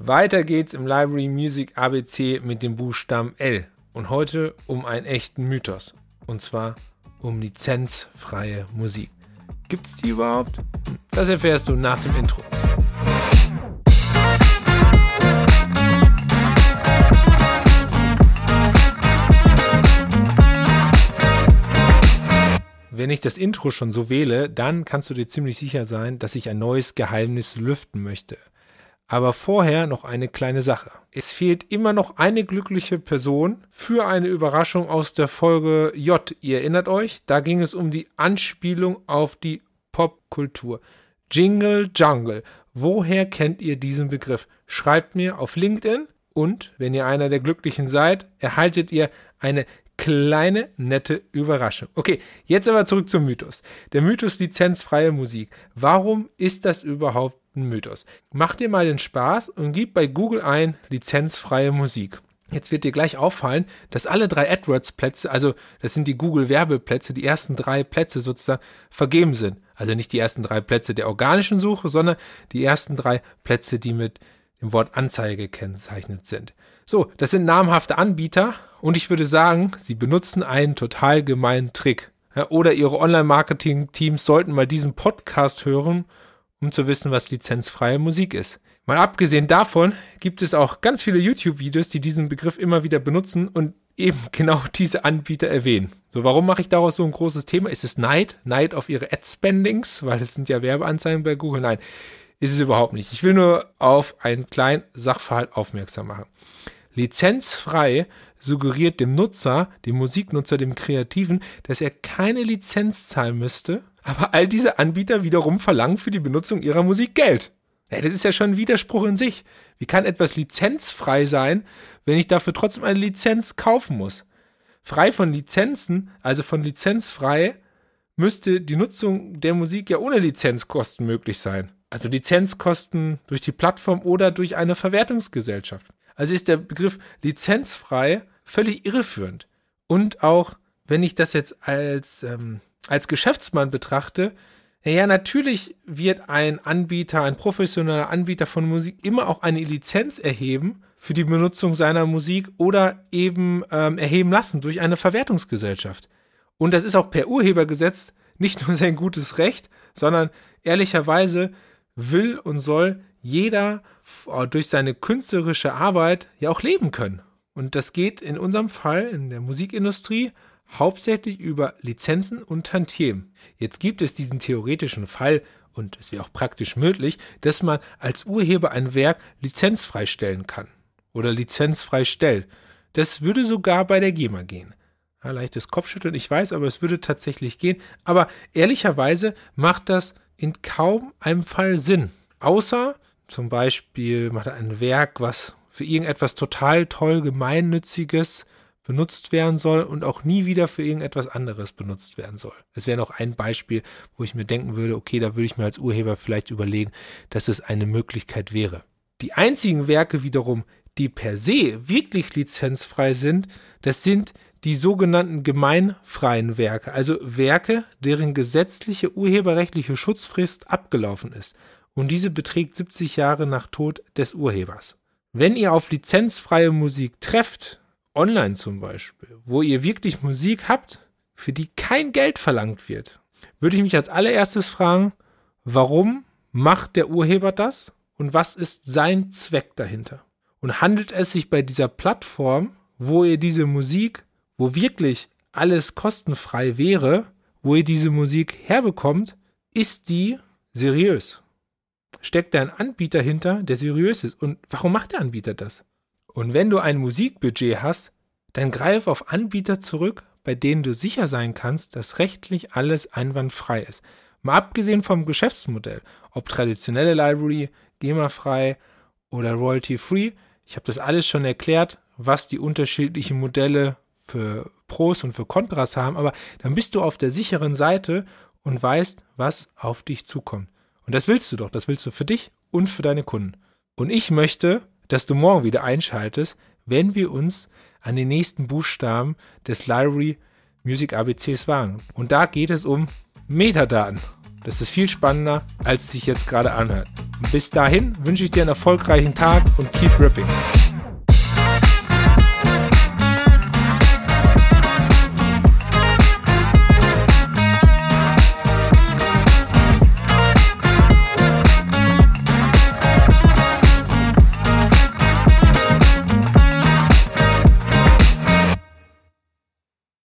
Weiter geht's im Library Music ABC mit dem Buchstaben L. Und heute um einen echten Mythos. Und zwar um lizenzfreie Musik. Gibt's die überhaupt? Das erfährst du nach dem Intro. Wenn ich das Intro schon so wähle, dann kannst du dir ziemlich sicher sein, dass ich ein neues Geheimnis lüften möchte. Aber vorher noch eine kleine Sache. Es fehlt immer noch eine glückliche Person für eine Überraschung aus der Folge J. Ihr erinnert euch, da ging es um die Anspielung auf die Popkultur. Jingle Jungle. Woher kennt ihr diesen Begriff? Schreibt mir auf LinkedIn und, wenn ihr einer der Glücklichen seid, erhaltet ihr eine kleine, nette Überraschung. Okay, jetzt aber zurück zum Mythos. Der Mythos lizenzfreie Musik. Warum ist das überhaupt ein Mythos? Mach dir mal den Spaß und gib bei Google ein lizenzfreie Musik. Jetzt wird dir gleich auffallen, dass alle drei AdWords-Plätze, also das sind die Google-Werbeplätze, die ersten drei Plätze sozusagen vergeben sind. Also nicht die ersten drei Plätze der organischen Suche, sondern die ersten drei Plätze, die mit dem Wort Anzeige gekennzeichnet sind. So, das sind namhafte Anbieter und ich würde sagen, sie benutzen einen total gemeinen Trick. Ja, oder ihre Online-Marketing-Teams sollten mal diesen Podcast hören, um zu wissen, was lizenzfreie Musik ist. Mal abgesehen davon gibt es auch ganz viele YouTube-Videos, die diesen Begriff immer wieder benutzen und eben genau diese Anbieter erwähnen. So, warum mache ich daraus so ein großes Thema? Ist es Neid? Neid auf ihre Ad-Spendings? Weil es sind ja Werbeanzeigen bei Google. Nein, ist es überhaupt nicht. Ich will nur auf einen kleinen Sachverhalt aufmerksam machen. Lizenzfrei suggeriert dem Nutzer, dem Musiknutzer, dem Kreativen, dass er keine Lizenz zahlen müsste, aber all diese Anbieter wiederum verlangen für die Benutzung ihrer Musik Geld. Ja, das ist ja schon ein Widerspruch in sich. Wie kann etwas lizenzfrei sein, wenn ich dafür trotzdem eine Lizenz kaufen muss? Frei von Lizenzen, also von lizenzfrei, müsste die Nutzung der Musik ja ohne Lizenzkosten möglich sein. Also Lizenzkosten durch die Plattform oder durch eine Verwertungsgesellschaft. Also ist der Begriff lizenzfrei völlig irreführend. Und auch, wenn ich das jetzt als, ähm, als Geschäftsmann betrachte, ja, natürlich wird ein Anbieter, ein professioneller Anbieter von Musik immer auch eine Lizenz erheben für die Benutzung seiner Musik oder eben ähm, erheben lassen durch eine Verwertungsgesellschaft. Und das ist auch per Urhebergesetz nicht nur sein gutes Recht, sondern ehrlicherweise will und soll jeder äh, durch seine künstlerische Arbeit ja auch leben können. Und das geht in unserem Fall in der Musikindustrie hauptsächlich über Lizenzen und Tantiemen. Jetzt gibt es diesen theoretischen Fall, und es wäre auch praktisch möglich, dass man als Urheber ein Werk lizenzfrei stellen kann. Oder lizenzfrei stellt. Das würde sogar bei der GEMA gehen. Ja, leichtes Kopfschütteln, ich weiß, aber es würde tatsächlich gehen. Aber ehrlicherweise macht das in kaum einem Fall Sinn. Außer zum Beispiel macht er ein Werk, was für irgendetwas total toll gemeinnütziges benutzt werden soll und auch nie wieder für irgendetwas anderes benutzt werden soll. Das wäre noch ein Beispiel, wo ich mir denken würde, okay, da würde ich mir als Urheber vielleicht überlegen, dass es eine Möglichkeit wäre. Die einzigen Werke wiederum, die per se wirklich lizenzfrei sind, das sind die sogenannten gemeinfreien Werke, also Werke, deren gesetzliche urheberrechtliche Schutzfrist abgelaufen ist und diese beträgt 70 Jahre nach Tod des Urhebers. Wenn ihr auf lizenzfreie Musik trefft, online zum Beispiel, wo ihr wirklich Musik habt, für die kein Geld verlangt wird, würde ich mich als allererstes fragen, warum macht der Urheber das und was ist sein Zweck dahinter? Und handelt es sich bei dieser Plattform, wo ihr diese Musik, wo wirklich alles kostenfrei wäre, wo ihr diese Musik herbekommt, ist die seriös? steckt da ein Anbieter hinter, der seriös ist. Und warum macht der Anbieter das? Und wenn du ein Musikbudget hast, dann greif auf Anbieter zurück, bei denen du sicher sein kannst, dass rechtlich alles einwandfrei ist. Mal abgesehen vom Geschäftsmodell, ob traditionelle Library, GEMA-frei oder royalty-free, ich habe das alles schon erklärt, was die unterschiedlichen Modelle für Pros und für Kontras haben, aber dann bist du auf der sicheren Seite und weißt, was auf dich zukommt. Und das willst du doch, das willst du für dich und für deine Kunden. Und ich möchte, dass du morgen wieder einschaltest, wenn wir uns an den nächsten Buchstaben des Library Music ABCs wagen. Und da geht es um Metadaten. Das ist viel spannender, als es sich jetzt gerade anhört. Bis dahin wünsche ich dir einen erfolgreichen Tag und keep ripping.